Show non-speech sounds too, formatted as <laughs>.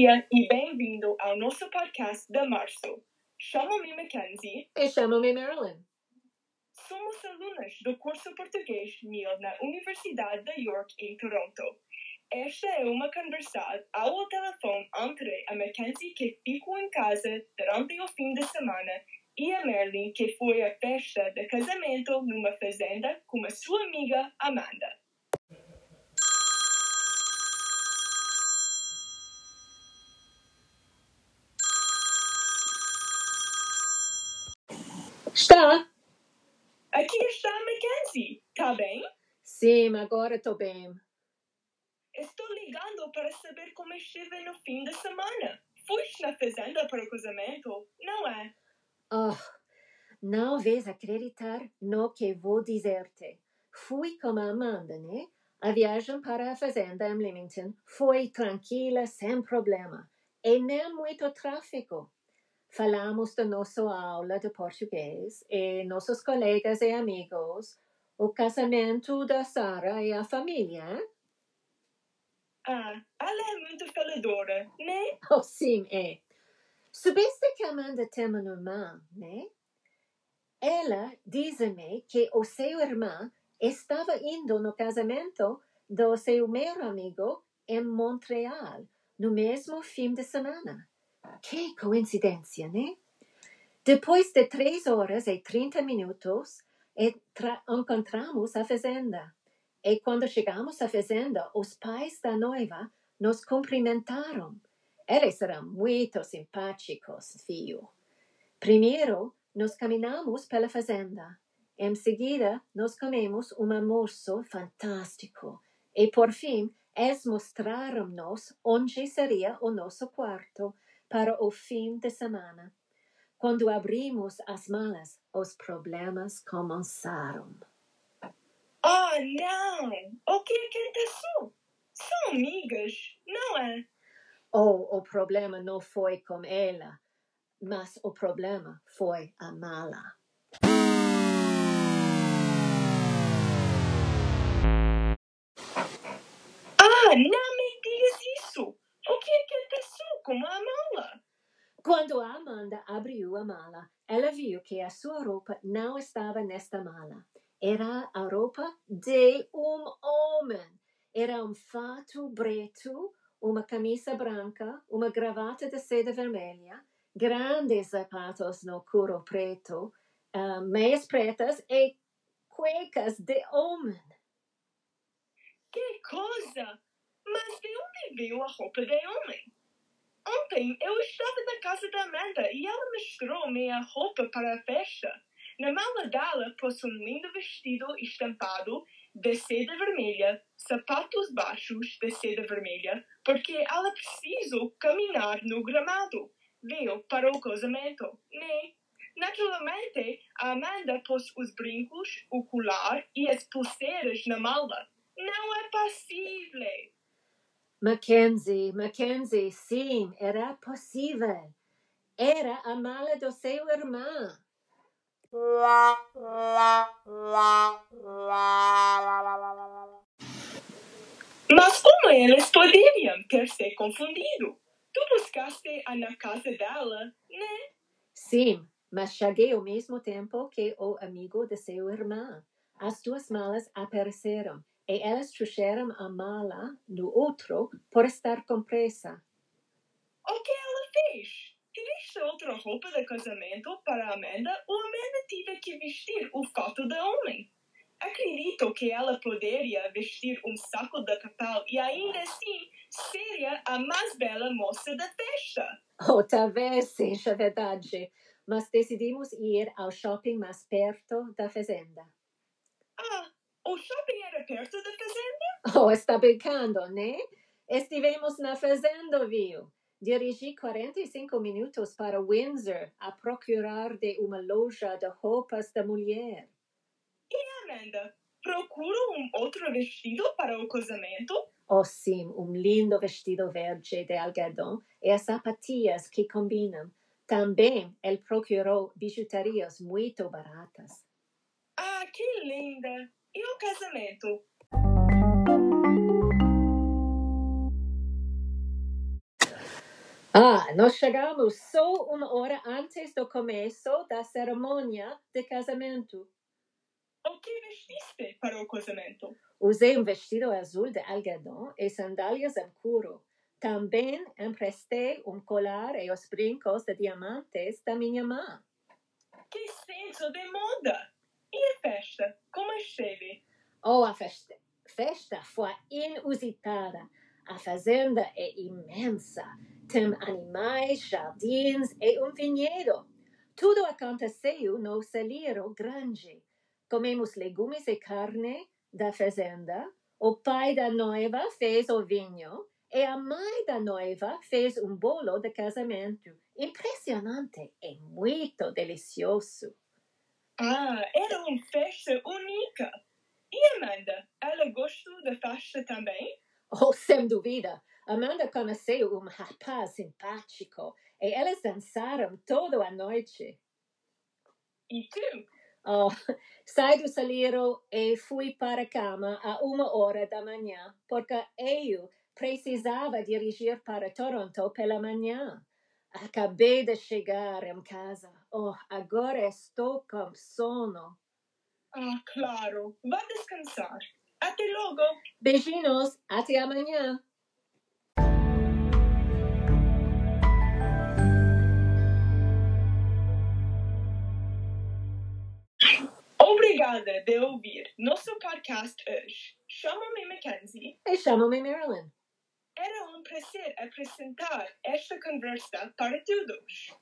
dia e bem-vindo ao nosso podcast de março. Chamo-me Mackenzie. E chamo-me Marilyn. Somos alunas do curso Português MIL na Universidade de York, em Toronto. Esta é uma conversa ao telefone entre a Mackenzie, que ficou em casa durante o fim de semana, e a Marilyn, que foi à festa de casamento numa fazenda com a sua amiga Amanda. Está? Aqui está a Mackenzie, tá bem? Sim, agora estou bem. Estou ligando para saber como esteve no fim de semana. Foste na fazenda para o casamento, não é? Oh, não vais acreditar no que vou dizer-te. Fui com a Amanda, né? A viagem para a fazenda em Leamington foi tranquila, sem problema. E nem muito tráfego. Falamos da nossa aula de português e nossos colegas e amigos, o casamento da Sara e a família. Ah, ela é muito faladora, né? <laughs> Oh, sim, é. Soubeste que Amanda tem uma irmã, né? Ela diz-me que o seu irmão estava indo no casamento do seu melhor amigo em Montreal no mesmo fim de semana. Che coincidencia, né? Depois de três horas e trinta minutos, e encontramos a fazenda. E quando chegamos à fazenda, os pais da noiva nos cumprimentaram. Eles eram muito simpáticos, filho. Primeiro, nos caminhamos pela fazenda. Em seguida, nós comemos um almoço fantástico. E por fim, eles mostraram-nos onde seria o nosso quarto. Para o fim de semana. Quando abrimos as malas, os problemas começaram. Ah, não! O que aconteceu? São amigas, não é? Oh, o problema não foi com ela, mas o problema foi a mala. Ah, não me digas isso! O que aconteceu com a mala? Quando a Amanda abriu a mala, ela viu que a sua roupa não estava nesta mala. Era a roupa de um homem. Era um fato preto, uma camisa branca, uma gravata de seda vermelha, grandes sapatos no couro preto, ah, meias pretas e cuecas de homem. Que coisa! Mas de onde veio a roupa de homem? Ontem eu estava na casa da Amanda e ela mostrou-me a roupa para a festa. Na mala dela pôs um lindo vestido estampado de seda vermelha, sapatos baixos de seda vermelha, porque ela precisou caminhar no gramado. Veio para o casamento, né? Naturalmente, a Amanda pôs os brincos, o colar e as pulseiras na mala. Não é possível. Mackenzie, Mackenzie, sim, era possível. Era a mala do seu irmão. Mas como eles poderiam ter se confundido? Tu buscaste-a na casa dela, né? Sim, mas cheguei ao mesmo tempo que o amigo de seu irmão. As duas malas apareceram e elas trouxeram a mala do outro por estar com pressa. O que ela fez? Tiveste outra roupa de casamento para Amanda ou Amanda tive que vestir o fato de homem? Acredito que ela poderia vestir um saco de papel e ainda assim seria a mais bela moça da festa. Oh, talvez seja verdade, mas decidimos ir ao shopping mais perto da fazenda. O shopping era perto da fazenda? Oh, está brincando, né? Estivemos na fazenda, viu? Dirigi 45 minutos para Windsor a procurar de uma loja de roupas da mulher. Amanda, procuro um outro vestido para o casamento? Oh, sim, um lindo vestido verde de algodão e as sapatilhas que combinam. Também ele procurou bijuterias muito baratas. Ah, que linda! E o casamento? Ah, nós chegamos só uma hora antes do começo da cerimônia de casamento. O que vestiste para o casamento? Usei um vestido azul de algodão e sandálias em couro. Também emprestei um colar e os brincos de diamantes da minha mãe. Que senso de moda! E a festa? Como esteve? Oh, a festa, festa foi inusitada. A fazenda é imensa. Tem animais, jardins e um vinhedo. Tudo aconteceu no celeiro grande. Comemos legumes e carne da fazenda. O pai da noiva fez o vinho e a mãe da noiva fez um bolo de casamento. Impressionante e muito delicioso. Ah, era uma festa única! E Amanda, ela gostou da festa também? Oh, sem dúvida. Amanda conheceu um rapaz simpático e eles dançaram toda a noite. E tu? Oh, saí do celeiro e fui para a cama a uma hora da manhã, porque eu precisava dirigir para Toronto pela manhã. Acabei de chegar em casa. Oh, agora estou com sono. Ah, claro. Vá descansar. Até logo. Beijinhos, até amanhã. Obrigada de ouvir nosso podcast hoje. Chamo-me Mackenzie. E chamo-me Marilyn. Era prazer apresentar esta conversa para todos.